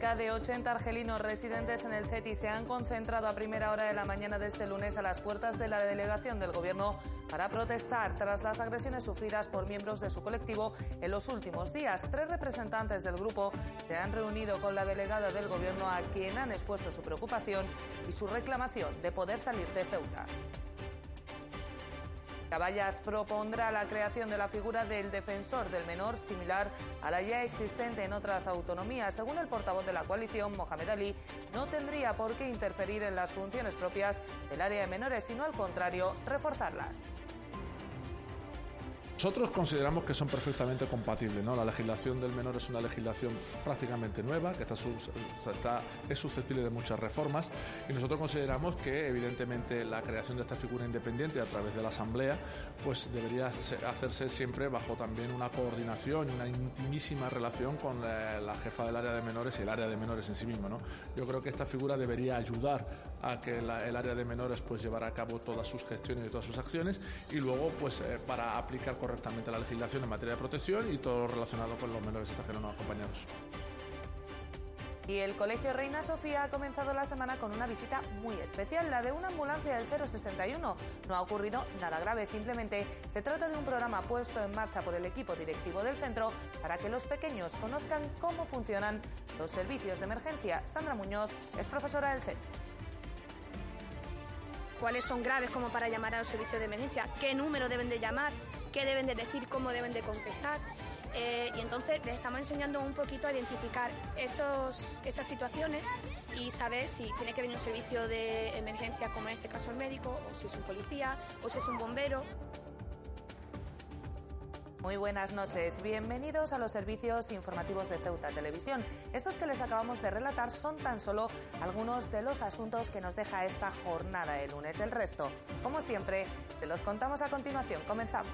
Cerca de 80 argelinos residentes en el CETI se han concentrado a primera hora de la mañana de este lunes a las puertas de la delegación del Gobierno para protestar tras las agresiones sufridas por miembros de su colectivo en los últimos días. Tres representantes del grupo se han reunido con la delegada del Gobierno a quien han expuesto su preocupación y su reclamación de poder salir de Ceuta. Caballas propondrá la creación de la figura del defensor del menor similar a la ya existente en otras autonomías. Según el portavoz de la coalición, Mohamed Ali, no tendría por qué interferir en las funciones propias del área de menores, sino al contrario, reforzarlas. Nosotros consideramos que son perfectamente compatibles. ¿no? La legislación del menor es una legislación prácticamente nueva, que está, está, es susceptible de muchas reformas, y nosotros consideramos que, evidentemente, la creación de esta figura independiente a través de la Asamblea pues debería hacerse siempre bajo también una coordinación una intimísima relación con la, la, jefa del área de menores y el área de menores en sí mismo. ¿no? Yo creo que esta figura debería ayudar a que la, el área de menores pues llevara a cabo todas sus gestiones y todas sus acciones, y luego, pues, eh, para aplicar correctamente la legislación en materia de protección y todo lo relacionado con los menores extranjeros no acompañados. Y el Colegio Reina Sofía ha comenzado la semana con una visita muy especial, la de una ambulancia del 061. No ha ocurrido nada grave, simplemente se trata de un programa puesto en marcha por el equipo directivo del centro para que los pequeños conozcan cómo funcionan los servicios de emergencia. Sandra Muñoz es profesora del centro cuáles son graves como para llamar a los servicios de emergencia, qué número deben de llamar, qué deben de decir, cómo deben de contestar. Eh, y entonces les estamos enseñando un poquito a identificar esos, esas situaciones y saber si tiene que venir un servicio de emergencia, como en este caso el médico, o si es un policía, o si es un bombero. Muy buenas noches, bienvenidos a los servicios informativos de Ceuta Televisión. Estos que les acabamos de relatar son tan solo algunos de los asuntos que nos deja esta jornada de lunes. El resto, como siempre, se los contamos a continuación. Comenzamos.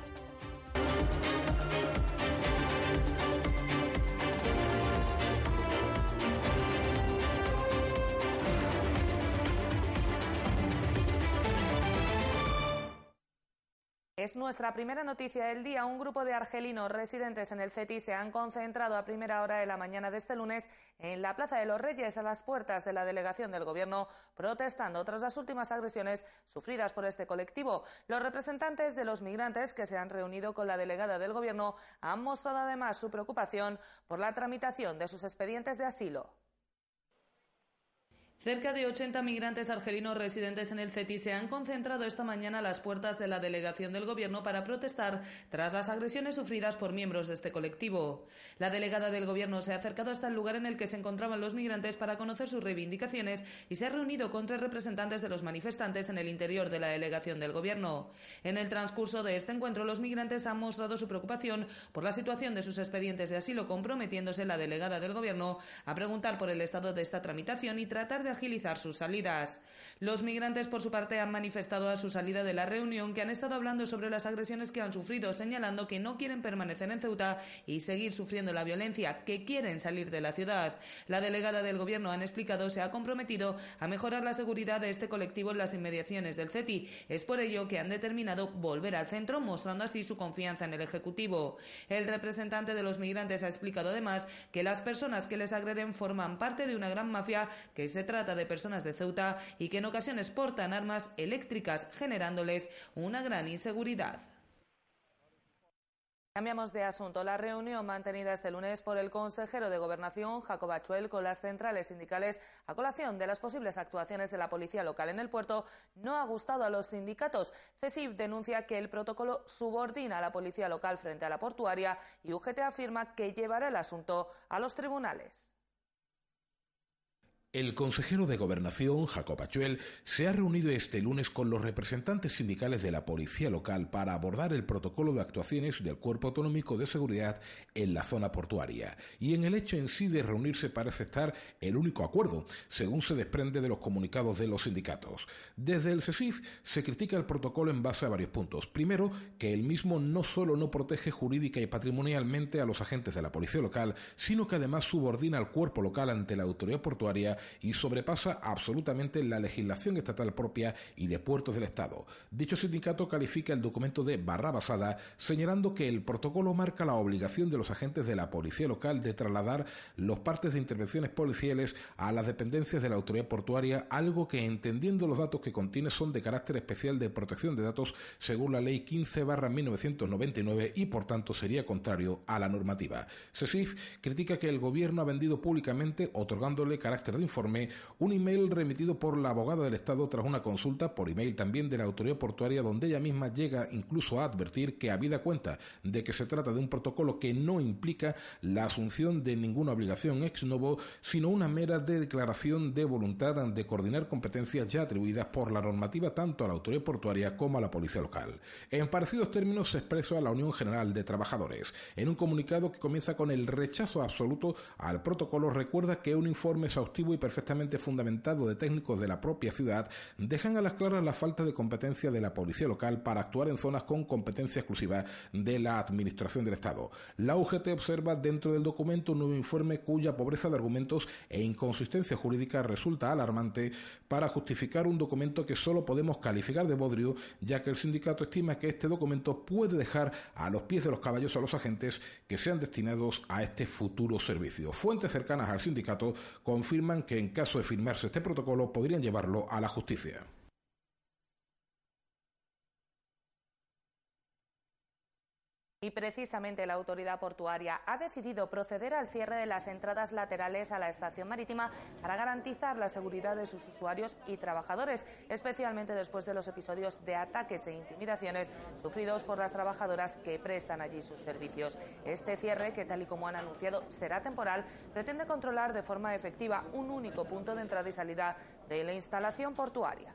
Es nuestra primera noticia del día. Un grupo de argelinos residentes en el CETI se han concentrado a primera hora de la mañana de este lunes en la Plaza de los Reyes, a las puertas de la delegación del Gobierno, protestando tras las últimas agresiones sufridas por este colectivo. Los representantes de los migrantes que se han reunido con la delegada del Gobierno han mostrado además su preocupación por la tramitación de sus expedientes de asilo. Cerca de 80 migrantes argelinos residentes en el CETI se han concentrado esta mañana a las puertas de la delegación del Gobierno para protestar tras las agresiones sufridas por miembros de este colectivo. La delegada del Gobierno se ha acercado hasta el lugar en el que se encontraban los migrantes para conocer sus reivindicaciones y se ha reunido con tres representantes de los manifestantes en el interior de la delegación del Gobierno. En el transcurso de este encuentro, los migrantes han mostrado su preocupación por la situación de sus expedientes de asilo, comprometiéndose la delegada del Gobierno a preguntar por el estado de esta tramitación y tratar de agilizar sus salidas. Los migrantes, por su parte, han manifestado a su salida de la reunión que han estado hablando sobre las agresiones que han sufrido, señalando que no quieren permanecer en Ceuta y seguir sufriendo la violencia, que quieren salir de la ciudad. La delegada del Gobierno, han explicado, se ha comprometido a mejorar la seguridad de este colectivo en las inmediaciones del CETI. Es por ello que han determinado volver al centro, mostrando así su confianza en el Ejecutivo. El representante de los migrantes ha explicado además que las personas que les agreden forman parte de una gran mafia que se trata de personas de Ceuta y que en ocasiones portan armas eléctricas, generándoles una gran inseguridad. Cambiamos de asunto. La reunión mantenida este lunes por el consejero de Gobernación, Jacob Achuel, con las centrales sindicales a colación de las posibles actuaciones de la policía local en el puerto no ha gustado a los sindicatos. CESIF denuncia que el protocolo subordina a la policía local frente a la portuaria y UGT afirma que llevará el asunto a los tribunales. El consejero de Gobernación, Jacob Achuel, se ha reunido este lunes con los representantes sindicales de la Policía Local para abordar el protocolo de actuaciones del Cuerpo Autonómico de Seguridad en la zona portuaria. Y en el hecho en sí de reunirse parece estar el único acuerdo, según se desprende de los comunicados de los sindicatos. Desde el CESIF se critica el protocolo en base a varios puntos. Primero, que el mismo no solo no protege jurídica y patrimonialmente a los agentes de la Policía Local, sino que además subordina al cuerpo local ante la autoridad portuaria y sobrepasa absolutamente la legislación estatal propia y de puertos del Estado. Dicho sindicato califica el documento de barra basada, señalando que el protocolo marca la obligación de los agentes de la policía local de trasladar los partes de intervenciones policiales a las dependencias de la autoridad portuaria, algo que entendiendo los datos que contiene son de carácter especial de protección de datos según la ley 15 barra 1999 y por tanto sería contrario a la normativa. SESIF critica que el gobierno ha vendido públicamente, otorgándole carácter de informe, un email remitido por la abogada del Estado tras una consulta por email también de la autoridad portuaria donde ella misma llega incluso a advertir que habida cuenta de que se trata de un protocolo que no implica la asunción de ninguna obligación ex novo, sino una mera declaración de voluntad de coordinar competencias ya atribuidas por la normativa tanto a la autoridad portuaria como a la policía local. En parecidos términos se expresa la Unión General de Trabajadores. En un comunicado que comienza con el rechazo absoluto al protocolo recuerda que un informe exhaustivo y perfectamente fundamentado de técnicos de la propia ciudad dejan a las claras la falta de competencia de la policía local para actuar en zonas con competencia exclusiva de la Administración del Estado. La UGT observa dentro del documento un nuevo informe cuya pobreza de argumentos e inconsistencia jurídica resulta alarmante para justificar un documento que solo podemos calificar de bodrio, ya que el sindicato estima que este documento puede dejar a los pies de los caballos a los agentes que sean destinados a este futuro servicio. Fuentes cercanas al sindicato confirman que en caso de firmarse este protocolo podrían llevarlo a la justicia. Y precisamente la autoridad portuaria ha decidido proceder al cierre de las entradas laterales a la estación marítima para garantizar la seguridad de sus usuarios y trabajadores, especialmente después de los episodios de ataques e intimidaciones sufridos por las trabajadoras que prestan allí sus servicios. Este cierre, que tal y como han anunciado será temporal, pretende controlar de forma efectiva un único punto de entrada y salida de la instalación portuaria.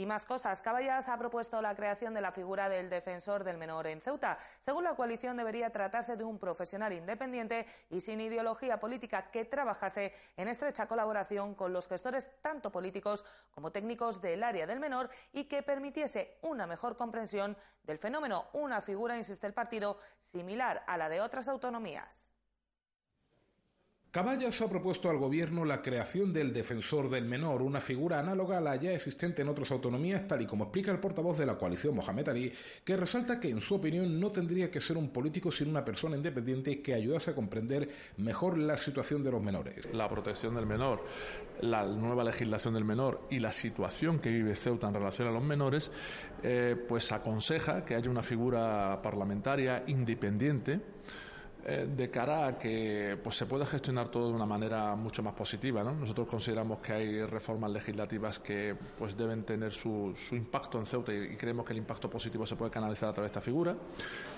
Y más cosas. Caballas ha propuesto la creación de la figura del defensor del menor en Ceuta. Según la coalición, debería tratarse de un profesional independiente y sin ideología política que trabajase en estrecha colaboración con los gestores tanto políticos como técnicos del área del menor y que permitiese una mejor comprensión del fenómeno. Una figura, insiste el partido, similar a la de otras autonomías. Caballas ha propuesto al Gobierno la creación del defensor del menor, una figura análoga a la ya existente en otras autonomías, tal y como explica el portavoz de la coalición Mohamed Ali, que resalta que en su opinión no tendría que ser un político sino una persona independiente que ayudase a comprender mejor la situación de los menores. La protección del menor, la nueva legislación del menor y la situación que vive Ceuta en relación a los menores, eh, pues aconseja que haya una figura parlamentaria independiente eh, de cara a que pues, se pueda gestionar todo de una manera mucho más positiva. Nosotros consideramos que hay reformas legislativas que pues, deben tener su, impacto en Ceuta y, creemos que el impacto positivo se puede canalizar a través de esta figura.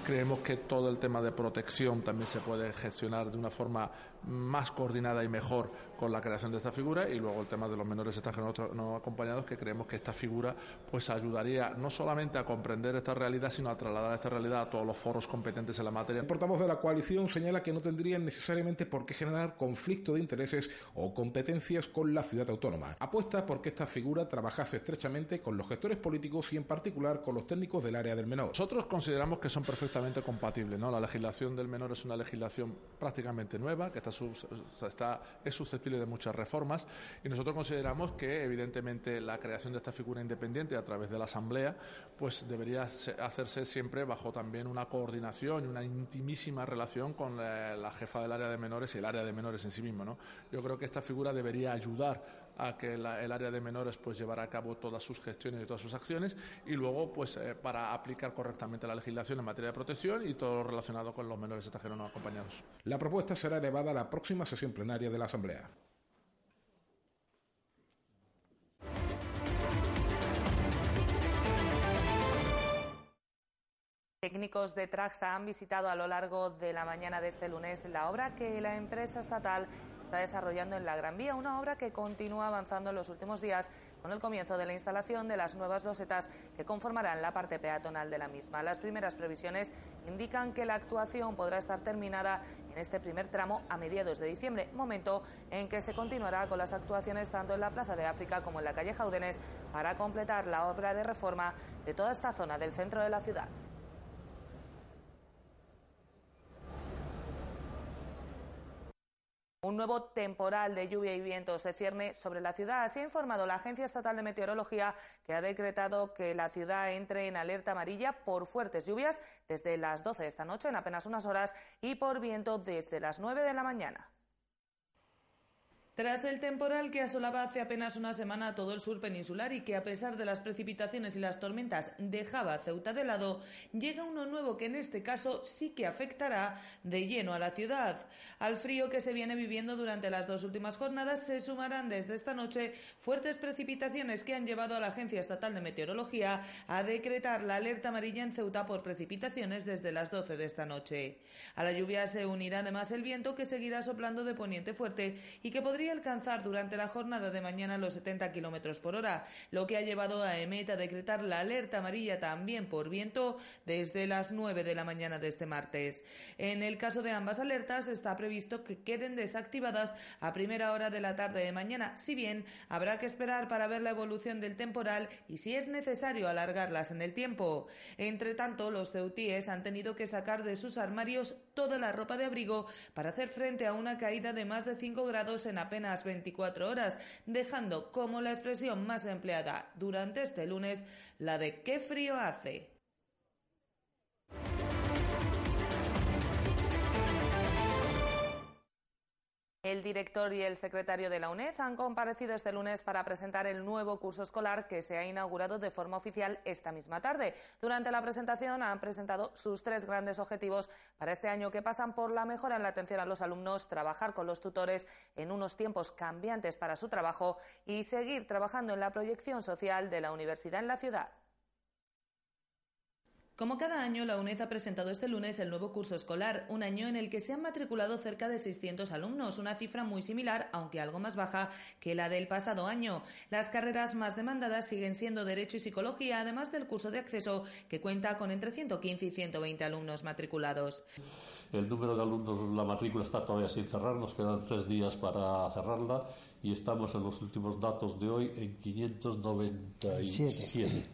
Creemos que todo el tema de protección también se puede gestionar de una forma más coordinada y mejor con la creación de esta figura y luego el tema de los menores extranjeros no acompañados que creemos que esta figura pues ayudaría no solamente a comprender esta realidad sino a trasladar esta realidad a todos los foros competentes en la materia. El portavoz de la coalición señala que no tendrían necesariamente por qué generar conflicto de intereses o competencias con la ciudad autónoma. Apuesta porque esta figura trabajase estrechamente con los gestores políticos y en particular con los técnicos del área del menor. Nosotros consideramos que son perfectamente compatibles. ¿no? La legislación del menor es una legislación prácticamente nueva que está, está es susceptible de muchas reformas y nosotros consideramos que evidentemente la creación de esta figura independiente a través de la Asamblea pues debería hacerse siempre bajo también una coordinación y una intimísima relación con la, jefa del área de menores y el área de menores en sí mismo. ¿no? Yo creo que esta figura debería ayudar a que el área de menores pues llevara a cabo todas sus gestiones y todas sus acciones y luego pues eh, para aplicar correctamente la legislación en materia de protección y todo lo relacionado con los menores extranjeros no acompañados. La propuesta será elevada a la próxima sesión plenaria de la Asamblea. Técnicos de Traxa han visitado a lo largo de la mañana de este lunes la obra que la empresa estatal está desarrollando en la Gran Vía, una obra que continúa avanzando en los últimos días con el comienzo de la instalación de las nuevas losetas que conformarán la parte peatonal de la misma. Las primeras previsiones indican que la actuación podrá estar terminada en este primer tramo a mediados de diciembre, momento en que se continuará con las actuaciones tanto en la Plaza de África como en la calle Jaúdenes para completar la obra de reforma de toda esta zona del centro de la ciudad. Un nuevo temporal de lluvia y viento se cierne sobre la ciudad. Así ha informado la Agencia Estatal de Meteorología, que ha decretado que la ciudad entre en alerta amarilla por fuertes lluvias desde las 12 de esta noche, en apenas unas horas, y por viento desde las 9 de la mañana. Tras el temporal que asolaba hace apenas una semana todo el sur peninsular y que a pesar de las precipitaciones y las tormentas dejaba Ceuta de lado, llega uno nuevo que en este caso sí que afectará de lleno a la ciudad. Al frío que se viene viviendo durante las dos últimas jornadas se sumarán desde esta noche fuertes precipitaciones que han llevado a la Agencia Estatal de Meteorología a decretar la alerta amarilla en Ceuta por precipitaciones desde las 12 de esta noche. A la lluvia se unirá además el viento que seguirá soplando de poniente fuerte y que podría alcanzar durante la jornada de mañana los 70 kilómetros por hora, lo que ha llevado a EMET a decretar la alerta amarilla también por viento desde las 9 de la mañana de este martes. En el caso de ambas alertas está previsto que queden desactivadas a primera hora de la tarde de mañana, si bien habrá que esperar para ver la evolución del temporal y si es necesario alargarlas en el tiempo. Entre tanto, los ceutíes han tenido que sacar de sus armarios toda la ropa de abrigo para hacer frente a una caída de más de 5 grados en apenas 24 horas, dejando como la expresión más empleada durante este lunes la de qué frío hace. El director y el secretario de la UNED han comparecido este lunes para presentar el nuevo curso escolar que se ha inaugurado de forma oficial esta misma tarde. Durante la presentación han presentado sus tres grandes objetivos para este año que pasan por la mejora en la atención a los alumnos, trabajar con los tutores en unos tiempos cambiantes para su trabajo y seguir trabajando en la proyección social de la universidad en la ciudad. Como cada año, la UNED ha presentado este lunes el nuevo curso escolar, un año en el que se han matriculado cerca de 600 alumnos, una cifra muy similar, aunque algo más baja, que la del pasado año. Las carreras más demandadas siguen siendo Derecho y Psicología, además del curso de acceso, que cuenta con entre 115 y 120 alumnos matriculados. El número de alumnos, la matrícula está todavía sin cerrar, nos quedan tres días para cerrarla y estamos en los últimos datos de hoy en 597.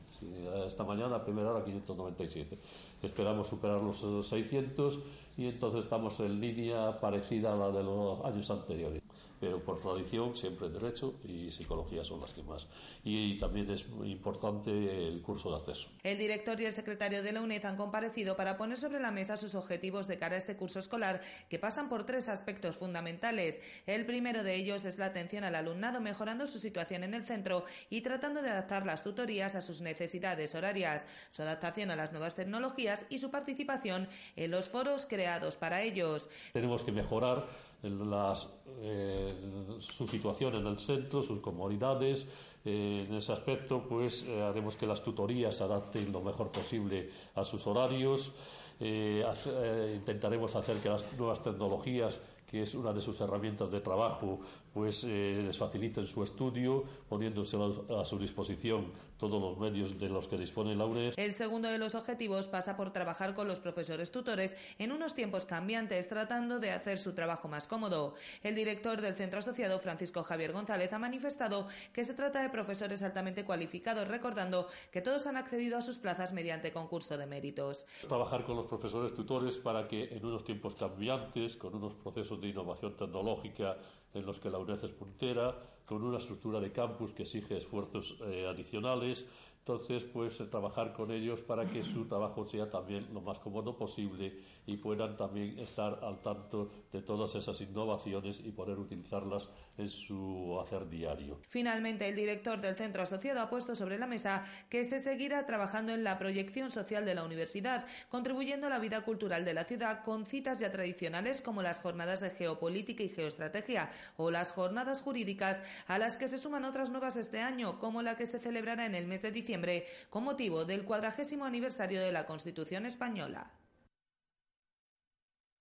esta mañana, a primera hora, 597. Esperamos superar los 600 y entonces estamos en línea parecida a la de los años anteriores pero por tradición siempre derecho y psicología son las que más. Y, también es muy importante el curso de acceso. El director y el secretario de la UNED han comparecido para poner sobre la mesa sus objetivos de cara a este curso escolar, que pasan por tres aspectos fundamentales. El primero de ellos es la atención al alumnado, mejorando su situación en el centro y tratando de adaptar las tutorías a sus necesidades horarias, su adaptación a las nuevas tecnologías y su participación en los foros creados para ellos. Tenemos que mejorar las, eh, su situación en el centro, sus comodidades. Eh, en ese aspecto, pues eh, haremos que las tutorías se adapten lo mejor posible a sus horarios. intentaremos hacer que las nuevas tecnologías que es una de sus herramientas de trabajo, pues les faciliten su estudio, poniéndose a su disposición todos los medios de los que dispone la UNED. El segundo de los objetivos pasa por trabajar con los profesores tutores en unos tiempos cambiantes, tratando de hacer su trabajo más cómodo. El director del centro asociado, Francisco Javier González, ha manifestado que se trata de profesores altamente cualificados, recordando que todos han accedido a sus plazas mediante concurso de méritos. Trabajar con los profesores tutores para que en unos tiempos cambiantes, con unos procesos de innovación tecnológica en los que la UNED es puntera, con una estructura de campus que exige esfuerzos eh, adicionales. Entonces, pues trabajar con ellos para que su trabajo sea también lo más cómodo posible y puedan también estar al tanto de todas esas innovaciones y poder utilizarlas su hacer diario. Finalmente, el director del centro asociado ha puesto sobre la mesa que se seguirá trabajando en la proyección social de la universidad, contribuyendo a la vida cultural de la ciudad con citas ya tradicionales como las jornadas de geopolítica y geoestrategia o las jornadas jurídicas a las que se suman otras nuevas este año, como la que se celebrará en el mes de diciembre con motivo del cuadragésimo aniversario de la Constitución española.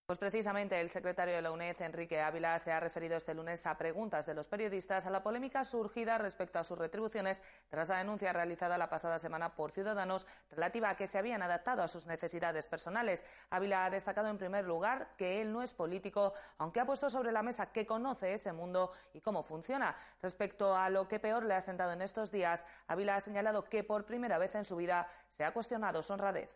Pues precisamente el secretario de la UNED, Enrique Ávila, se ha referido este lunes a preguntas de los periodistas a la polémica surgida respecto a sus retribuciones tras la denuncia realizada la pasada semana por Ciudadanos relativa a que se habían adaptado a sus necesidades personales. Ávila ha destacado en primer lugar que él no es político, aunque ha puesto sobre la mesa que conoce ese mundo y cómo funciona. Respecto a lo que peor le ha sentado en estos días, Ávila ha señalado que por primera vez en su vida se ha cuestionado su honradez.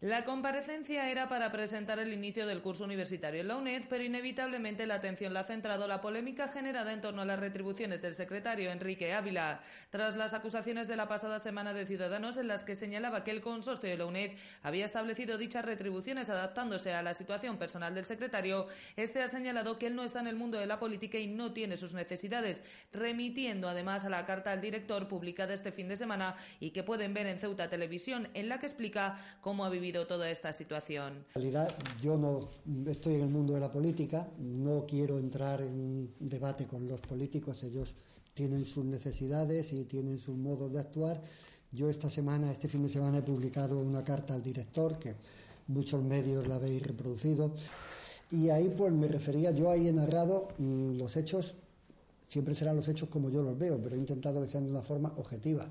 La comparecencia era para presentar el inicio del curso universitario en la UNED, pero inevitablemente la atención la ha centrado la polémica generada en torno a las retribuciones del secretario Enrique Ávila, tras las acusaciones de la pasada semana de Ciudadanos en las que señalaba que el consorcio de la UNED había establecido dichas retribuciones adaptándose a la situación personal del secretario. Este ha señalado que él no está en el mundo de la política y no tiene sus necesidades, remitiendo además a la carta al director publicada este fin de semana y que pueden ver en Ceuta Televisión, en la que explica cómo ha vivido toda esta situación? En realidad, yo no estoy en el mundo de la política, no quiero entrar en un debate con los políticos, ellos tienen sus necesidades y tienen sus modos de actuar. Yo esta semana, este fin de semana, he publicado una carta al director, que muchos medios la habéis reproducido, y ahí pues me refería, yo ahí he narrado mm, los hechos, siempre serán los hechos como yo los veo, pero he intentado que sean de una forma objetiva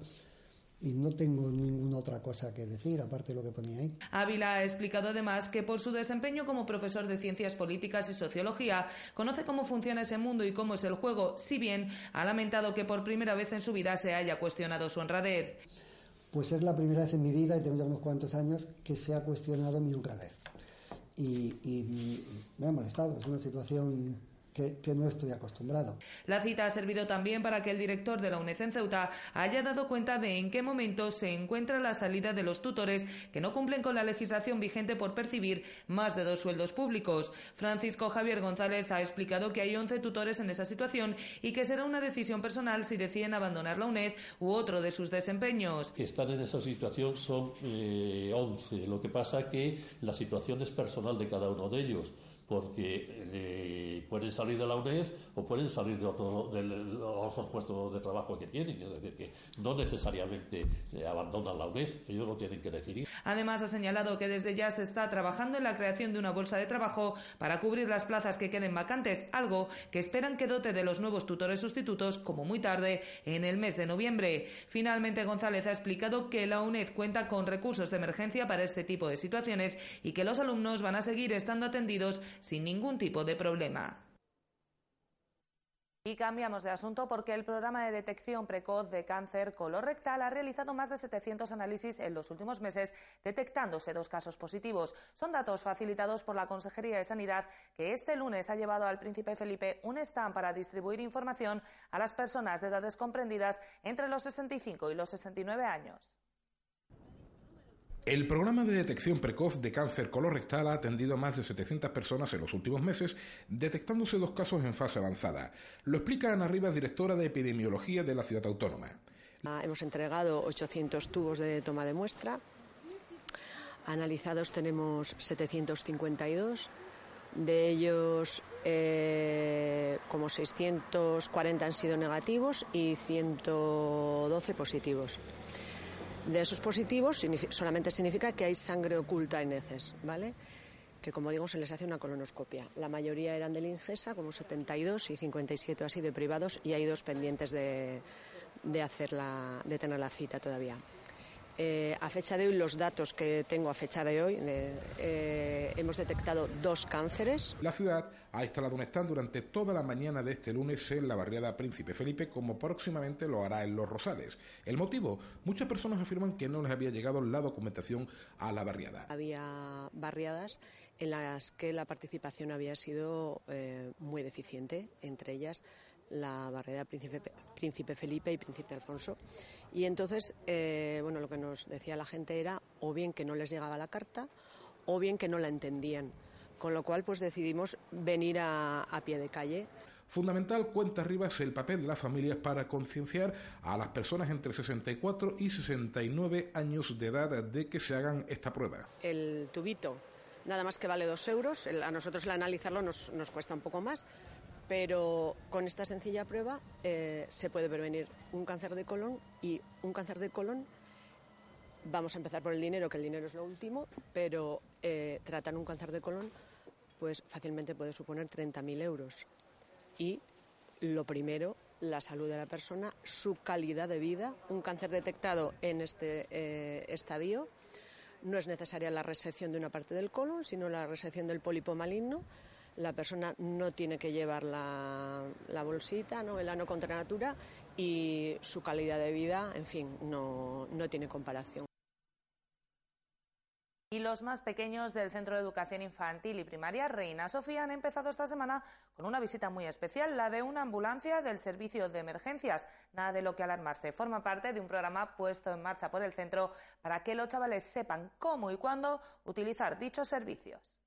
y no tengo ninguna otra cosa que decir, aparte de lo que ponía ahí. Ávila ha explicado además que por su desempeño como profesor de ciencias políticas y sociología, conoce cómo funciona ese mundo y cómo es el juego, si bien ha lamentado que por primera vez en su vida se haya cuestionado su honradez. Pues es la primera vez en mi vida, y tengo ya unos cuantos años, que se ha cuestionado mi honradez. Y, y me ha molestado, es una situación que, no estoy acostumbrado. La cita ha servido también para que el director de la UNED en Ceuta haya dado cuenta de en qué momento se encuentra la salida de los tutores que no cumplen con la legislación vigente por percibir más de dos sueldos públicos. Francisco Javier González ha explicado que hay 11 tutores en esa situación y que será una decisión personal si deciden abandonar la UNED u otro de sus desempeños. Que están en esa situación son 11. Eh, Lo que pasa es que la situación es personal de cada uno de ellos porque eh, pueden salir de la UNED o pueden salir de, otro, de, otros puestos de trabajo que tienen. Es decir, que no necesariamente eh, abandonan la UNED, ellos lo tienen que decidir. Además, ha señalado que desde ya se está trabajando en la creación de una bolsa de trabajo para cubrir las plazas que queden vacantes, algo que esperan que dote de los nuevos tutores sustitutos como muy tarde en el mes de noviembre. Finalmente, González ha explicado que la UNED cuenta con recursos de emergencia para este tipo de situaciones y que los alumnos van a seguir estando atendidos sin ningún tipo de problema. Y cambiamos de asunto porque el programa de detección precoz de cáncer colorectal ha realizado más de 700 análisis en los últimos meses, detectándose dos casos positivos. Son datos facilitados por la Consejería de Sanidad, que este lunes ha llevado al Príncipe Felipe un stand para distribuir información a las personas de edades comprendidas entre los 65 y los 69 años. El programa de detección precoz de cáncer colorectal ha atendido a más de 700 personas en los últimos meses, detectándose dos casos en fase avanzada. Lo explica Ana Rivas, directora de epidemiología de la ciudad autónoma. Ah, hemos entregado 800 tubos de toma de muestra. Analizados tenemos 752. De ellos, eh, como 640 han sido negativos y 112 positivos. De esos positivos solamente significa que hay sangre oculta en heces, ¿vale? que como digo se les hace una colonoscopia. La mayoría eran de Lingesa, como 72 y 57 así de privados y hay dos pendientes de, de, hacer de tener la cita todavía. Eh, a fecha de hoy, los datos que tengo a fecha de hoy, eh, eh, hemos detectado dos cánceres. La ciudad ha instalado un stand durante toda la mañana de este lunes en la barriada Príncipe Felipe, como próximamente lo hará en Los Rosales. El motivo, muchas personas afirman que no les había llegado la documentación a la barriada. Había barriadas en las que la participación había sido muy deficiente, entre ellas la barriada Príncipe, Príncipe Felipe y Príncipe Alfonso. Y entonces, eh, bueno, lo que nos decía la gente era o bien que no les llegaba la carta o bien que no la entendían. Con lo cual, pues decidimos venir a, pie de calle. Fundamental, cuenta Rivas, el papel de las familias para concienciar a las personas entre 64 y 69 años de edad de que se hagan esta prueba. El tubito, nada más que vale dos euros. a nosotros el analizarlo nos, nos cuesta un poco más, pero con esta sencilla prueba eh, se puede prevenir un cáncer de colon y un cáncer de colon vamos a empezar por el dinero, que el dinero es lo último, pero eh, tratar un cáncer de colon pues fácilmente puede suponer 30.000 euros. Y lo primero, la salud de la persona, su calidad de vida. Un cáncer detectado en este eh, estadio no es necesaria la resección de una parte del colon, sino la resección del pólipo maligno. La persona no tiene que llevar la, bolsita, ¿no? el ano contra natura y su calidad de vida, en fin, no tiene comparación. Y los más pequeños del Centro de Educación Infantil y Primaria Reina Sofía han empezado esta semana con una visita muy especial, la de una ambulancia del Servicio de Emergencias. Nada de lo que alarmarse. Forma parte de un programa puesto en marcha por el centro para que los chavales sepan cómo y cuándo utilizar dichos servicios.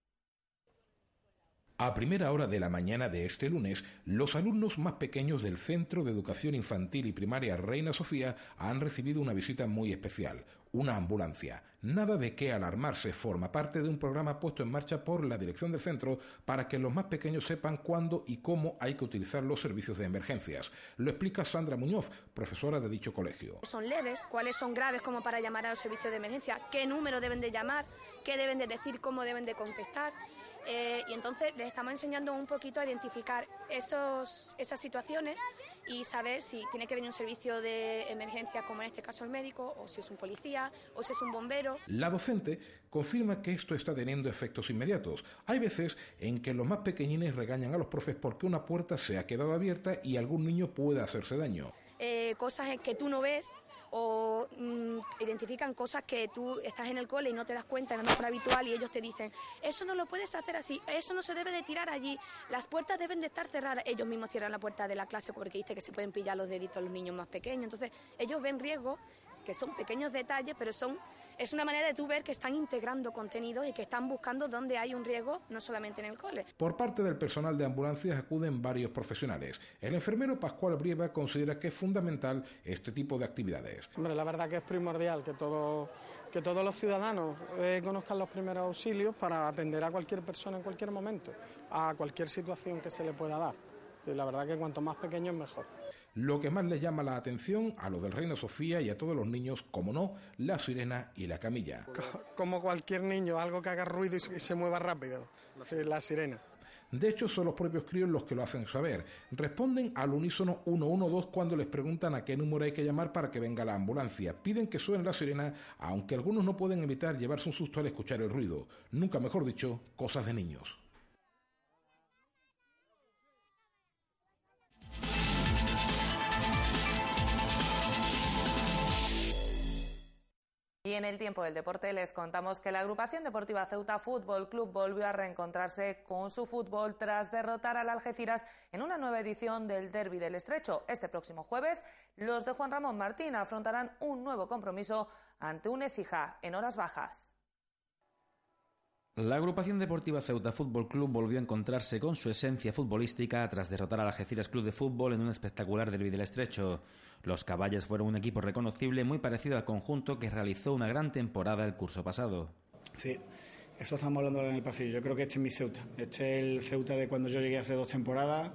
A primera hora de la mañana de este lunes, los alumnos más pequeños del Centro de Educación Infantil y Primaria Reina Sofía han recibido una visita muy especial, una ambulancia. Nada de qué alarmarse, forma parte de un programa puesto en marcha por la dirección del centro para que los más pequeños sepan cuándo y cómo hay que utilizar los servicios de emergencias. Lo explica Sandra Muñoz, profesora de dicho colegio. Son leves, cuáles son graves como para llamar a los servicios de emergencia, qué número deben de llamar, qué deben de decir, cómo deben de contestar. Eh, y entonces les estamos enseñando un poquito a identificar esos, esas situaciones y saber si tiene que venir un servicio de emergencia, como en este caso el médico, o si es un policía, o si es un bombero. La docente confirma que esto está teniendo efectos inmediatos. Hay veces en que los más pequeñines regañan a los profes porque una puerta se ha quedado abierta y algún niño puede hacerse daño. Eh, cosas que tú no ves o mm, identifican cosas que tú estás en el cole y no te das cuenta, es mejor habitual y ellos te dicen, eso no lo puedes hacer así, eso no se debe de tirar allí, las puertas deben de estar cerradas, ellos mismos cierran la puerta de la clase porque dice que se pueden pillar los deditos los niños más pequeños, entonces ellos ven riesgos que son pequeños detalles, pero son es una manera de tú ver que están integrando contenidos y que están buscando dónde hay un riesgo, no solamente en el cole. Por parte del personal de ambulancias acuden varios profesionales. El enfermero Pascual Brieva considera que es fundamental este tipo de actividades. Hombre, la verdad que es primordial que todo que todos los ciudadanos eh, conozcan los primeros auxilios para atender a cualquier persona en cualquier momento, a cualquier situación que se le pueda dar. Y la verdad que cuanto más pequeño es mejor. Lo que más les llama la atención a los del Reino Sofía y a todos los niños, como no, la sirena y la camilla. Como cualquier niño, algo que haga ruido y se mueva rápido, la sirena. De hecho, son los propios críos los que lo hacen saber. Responden al unísono 112 cuando les preguntan a qué número hay que llamar para que venga la ambulancia. Piden que suene la sirena, aunque algunos no pueden evitar llevarse un susto al escuchar el ruido. Nunca mejor dicho, cosas de niños. Y en el tiempo del deporte les contamos que la agrupación deportiva Ceuta Fútbol Club volvió a reencontrarse con su fútbol tras derrotar al Algeciras en una nueva edición del Derby del Estrecho. Este próximo jueves, los de Juan Ramón Martín afrontarán un nuevo compromiso ante un Ecija en horas bajas. La agrupación deportiva Ceuta Fútbol Club volvió a encontrarse con su esencia futbolística tras derrotar al Algeciras Club de Fútbol en un espectacular derby del Estrecho. Los caballos fueron un equipo reconocible muy parecido al conjunto que realizó una gran temporada el curso pasado. Sí, eso estamos hablando en el pasillo. Yo creo que este es mi Ceuta. Este es el Ceuta de cuando yo llegué hace dos temporadas,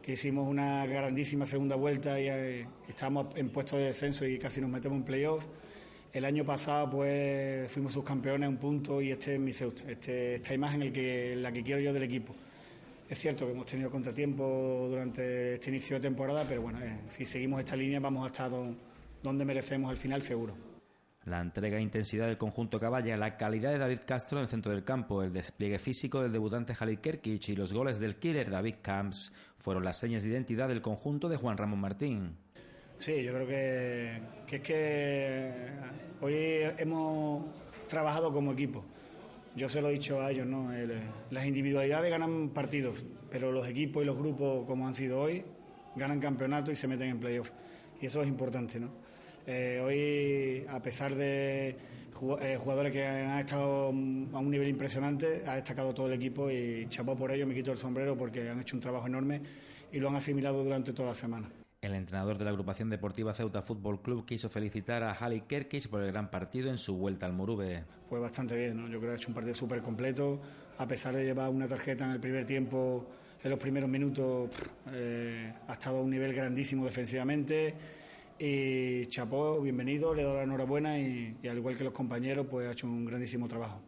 que hicimos una grandísima segunda vuelta y eh, estábamos en puesto de descenso y casi nos metemos en playoff. El año pasado pues fuimos subcampeones a un punto y este es mi Ceuta. Este, esta imagen que, la que quiero yo del equipo. Es cierto que hemos tenido contratiempo durante este inicio de temporada, pero bueno, eh, si seguimos esta línea vamos a estar donde merecemos al final seguro. La entrega e intensidad del conjunto caballa, la calidad de David Castro en el centro del campo, el despliegue físico del debutante Jalil Kerkic y los goles del killer David Camps fueron las señas de identidad del conjunto de Juan Ramón Martín. Sí, yo creo que, es que hoy hemos trabajado como equipo. Yo se lo he dicho a ellos, ¿no? las individualidades ganan partidos, pero los equipos y los grupos, como han sido hoy, ganan campeonatos y se meten en playoff. Y eso es importante, ¿no? Eh, hoy, a pesar de eh, jugadores que han estado a un nivel impresionante, ha destacado todo el equipo y chapó por ello, me quito el sombrero porque han hecho un trabajo enorme y lo han asimilado durante toda la semana. El entrenador de la agrupación deportiva Ceuta Fútbol Club quiso felicitar a Halley Kerkic por el gran partido en su vuelta al Morube. Fue bastante bien, ¿no? yo creo que ha hecho un partido súper completo, a pesar de llevar una tarjeta en el primer tiempo, en los primeros minutos eh, ha estado a un nivel grandísimo defensivamente. Y Chapó, bienvenido, le doy la enhorabuena y al igual que los compañeros, pues ha hecho un grandísimo trabajo.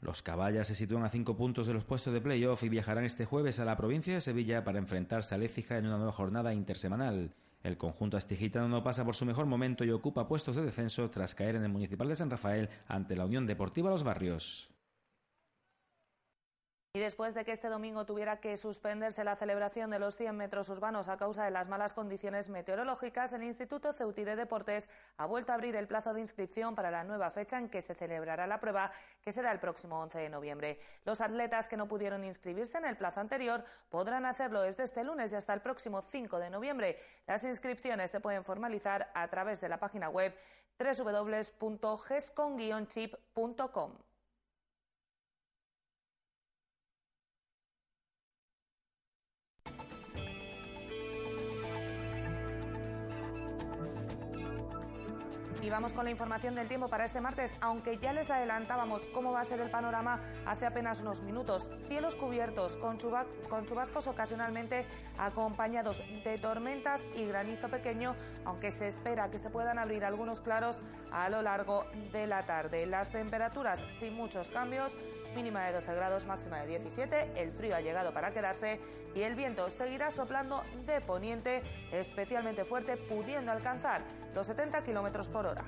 Los caballas se sitúan a cinco puntos de los puestos de playoff y viajarán este jueves a la provincia de Sevilla para enfrentarse a Lécija en una nueva jornada intersemanal. El conjunto astigitano no pasa por su mejor momento y ocupa puestos de descenso tras caer en el Municipal de San Rafael ante la Unión Deportiva Los Barrios. Y después de que este domingo tuviera que suspenderse la celebración de los 100 metros urbanos a causa de las malas condiciones meteorológicas, el Instituto Ceutí de Deportes ha vuelto a abrir el plazo de inscripción para la nueva fecha en que se celebrará la prueba, que será el próximo 11 de noviembre. Los atletas que no pudieron inscribirse en el plazo anterior podrán hacerlo desde este lunes y hasta el próximo 5 de noviembre. Las inscripciones se pueden formalizar a través de la página web www.gescon-chip.com. Y vamos con la información del tiempo para este martes, aunque ya les adelantábamos cómo va a ser el panorama hace apenas unos minutos. Cielos cubiertos con, chubascos ocasionalmente acompañados de tormentas y granizo pequeño, aunque se espera que se puedan abrir algunos claros a lo largo de la tarde. Las temperaturas sin muchos cambios, mínima de 12 grados, máxima de 17. El frío ha llegado para quedarse y el viento seguirá soplando de poniente, especialmente fuerte, pudiendo alcanzar los 70 kilómetros por hora.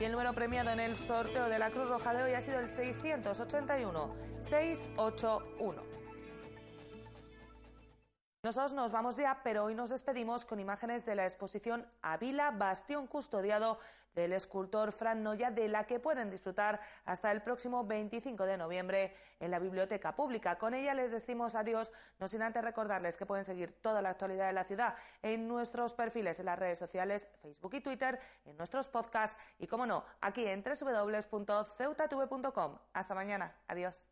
Y el número premiado en el sorteo de la Cruz Roja de hoy ha sido el 681 681. Nosotros nos vamos ya, pero hoy nos despedimos con imágenes de la exposición Avila, Bastión Custodiado del escultor Fran Noya, de la que pueden disfrutar hasta el próximo 25 de noviembre en la Biblioteca Pública. Con ella les decimos adiós, no sin antes recordarles que pueden seguir toda la actualidad de la ciudad en nuestros perfiles en las redes sociales, Facebook y Twitter, en nuestros podcasts y, como no, aquí en www.ceutatv.com. Hasta mañana. Adiós.